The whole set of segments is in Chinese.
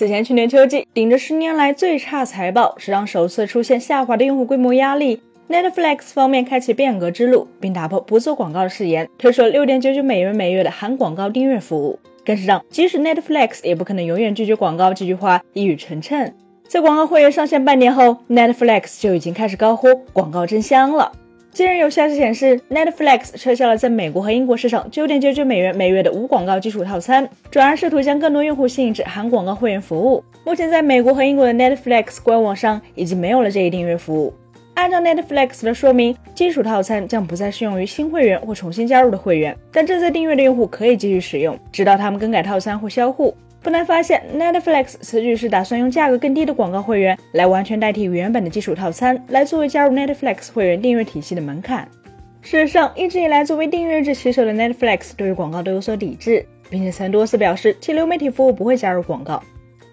此前去年秋季，顶着十年来最差财报，史上首次出现下滑的用户规模压力，Netflix 方面开启变革之路，并打破不做广告的誓言，推出了六点九九美元每月的含广告订阅服务，更是让即使 Netflix 也不可能永远拒绝广告这句话一语成谶。在广告会员上线半年后，Netflix 就已经开始高呼广告真香了。近日有消息显示，Netflix 撤销了在美国和英国市场九点九九美元每月的无广告基础套餐，转而试图将更多用户吸引至含广告会员服务。目前，在美国和英国的 Netflix 官网上已经没有了这一订阅服务。按照 Netflix 的说明，基础套餐将不再适用于新会员或重新加入的会员，但正在订阅的用户可以继续使用，直到他们更改套餐或销户。不难发现，Netflix 此举是打算用价格更低的广告会员来完全代替原本的基础套餐，来作为加入 Netflix 会员订阅体系的门槛。事实上，一直以来作为订阅制骑手的 Netflix 对于广告都有所抵制，并且曾多次表示其流媒体服务不会加入广告。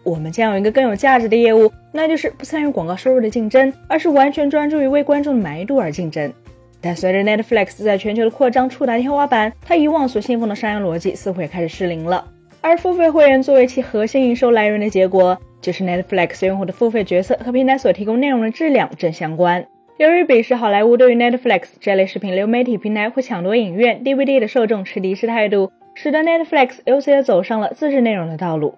我们将有一个更有价值的业务，那就是不参与广告收入的竞争，而是完全专注于为观众的满意度而竞争。但随着 Netflix 在全球的扩张触达天花板，它以往所信奉的商业逻辑似乎也开始失灵了。而付费会员作为其核心营收来源的结果，就是 Netflix 用户的付费决策和平台所提供内容的质量正相关。由于彼时好莱坞对于 Netflix 这类视频流媒体平台会抢夺影院 DVD 的受众持敌视态度，使得 Netflix 由此也走上了自制内容的道路。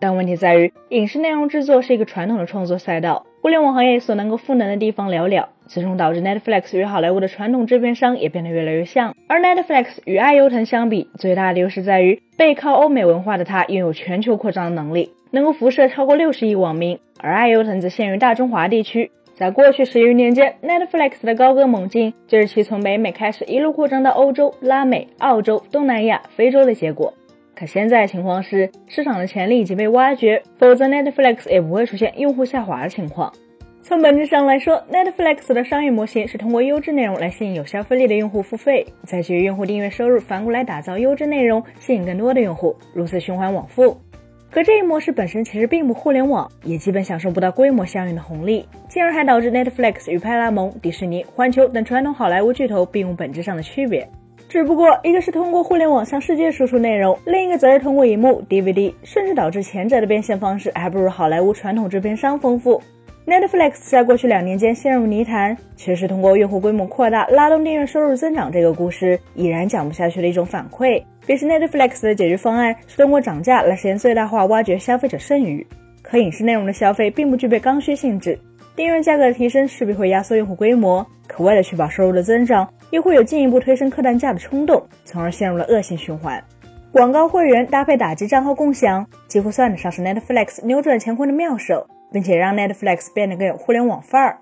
但问题在于，影视内容制作是一个传统的创作赛道，互联网行业所能够赋能的地方寥寥。最终导致 Netflix 与好莱坞的传统制片商也变得越来越像，而 Netflix 与爱优腾相比，最大的优势在于背靠欧美文化的它拥有全球扩张的能力，能够辐射超过六十亿网民，而爱优腾则限于大中华地区。在过去十余年间，Netflix 的高歌猛进就是其从北美开始一路扩张到欧洲、拉美、澳洲、东南亚、非洲的结果。可现在情况是，市场的潜力已经被挖掘，否则 Netflix 也不会出现用户下滑的情况。从本质上来说，Netflix 的商业模型是通过优质内容来吸引有消费力的用户付费，再基于用户订阅收入反过来打造优质内容，吸引更多的用户，如此循环往复。可这一模式本身其实并不互联网，也基本享受不到规模效应的红利，进而还导致 Netflix 与派拉蒙、迪士尼、环球等传统好莱坞巨头并无本质上的区别。只不过一个是通过互联网向世界输出内容，另一个则是通过荧幕、DVD，甚至导致前者的变现方式还不如好莱坞传统制片商丰富。Netflix 在过去两年间陷入泥潭，却是通过用户规模扩大拉动订阅收入增长这个故事已然讲不下去的一种反馈。于是 Netflix 的解决方案是通过涨价来实现最大化挖掘消费者剩余。可影视内容的消费并不具备刚需性质，订阅价格的提升势必会压缩用户规模。可为了确保收入的增长，又会有进一步推升客单价的冲动，从而陷入了恶性循环。广告会员搭配打击账号共享，几乎算得上是 Netflix 扭转乾坤的妙手。并且让 Netflix 变得更有互联网范儿。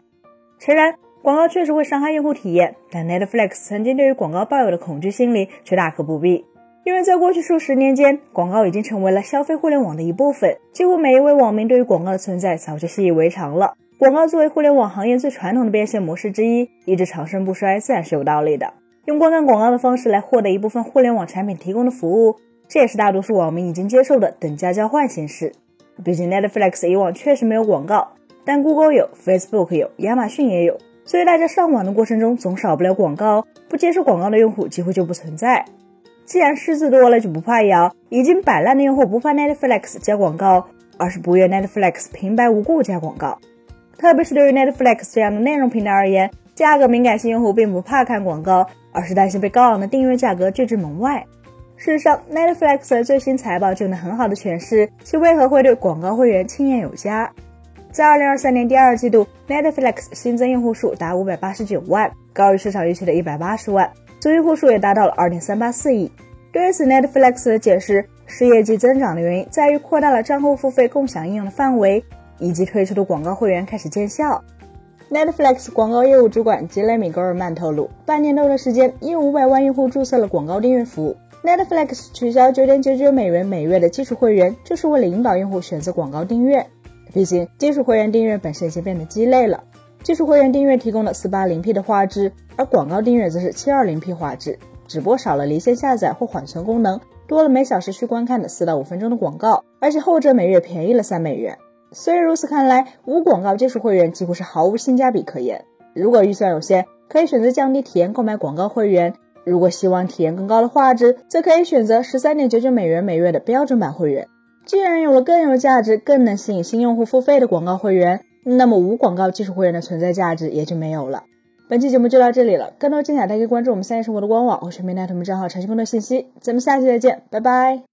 诚然，广告确实会伤害用户体验，但 Netflix 曾经对于广告抱有的恐惧心理却大可不必，因为在过去数十年间，广告已经成为了消费互联网的一部分，几乎每一位网民对于广告的存在早就习以为常了。广告作为互联网行业最传统的变现模式之一，一直长盛不衰，自然是有道理的。用观看广告的方式来获得一部分互联网产品提供的服务，这也是大多数网民已经接受的等价交换形式。毕竟 Netflix 以往确实没有广告，但 Google 有，Facebook 有，亚马逊也有，所以大家上网的过程中总少不了广告。不接受广告的用户几乎就不存在。既然虱子多了就不怕咬，已经摆烂的用户不怕 Netflix 加广告，而是不愿 Netflix 平白无故加广告。特别是对于 Netflix 这样的内容平台而言，价格敏感性用户并不怕看广告，而是担心被高昂的订阅价格拒之门外。事实上，Netflix 最新财报就能很好的诠释其为何会对广告会员青眼有加。在2023年第二季度，Netflix 新增用户数达589万，高于市场预期的180万，总用户数也达到了2.384亿。对此，Netflix 的解释是业绩增长的原因在于扩大了账户付费共享应用的范围，以及推出的广告会员开始见效。Netflix 广告业务主管吉雷米·戈尔曼透露，半年多的时间，已有500万用户注册了广告订阅服务。Netflix 取消九点九九美元每月的基础会员，就是为了引导用户选择广告订阅。毕竟，基础会员订阅本身已经变得鸡肋了。基础会员订阅提供了四八零 P 的画质，而广告订阅则是七二零 P 画质，只不过少了离线下载或缓存功能，多了每小时需观看的四到五分钟的广告，而且后者每月便宜了三美元。虽然如此看来，无广告基础会员几乎是毫无性价比可言。如果预算有限，可以选择降低体验购买广告会员。如果希望体验更高的画质，则可以选择十三点九九美元每月的标准版会员。既然有了更有价值、更能吸引新用户付费的广告会员，那么无广告技术会员的存在价值也就没有了。本期节目就到这里了，更多精彩大家可以关注我们三叶生活的官网或全民大同账号查询更多信息。咱们下期再见，拜拜。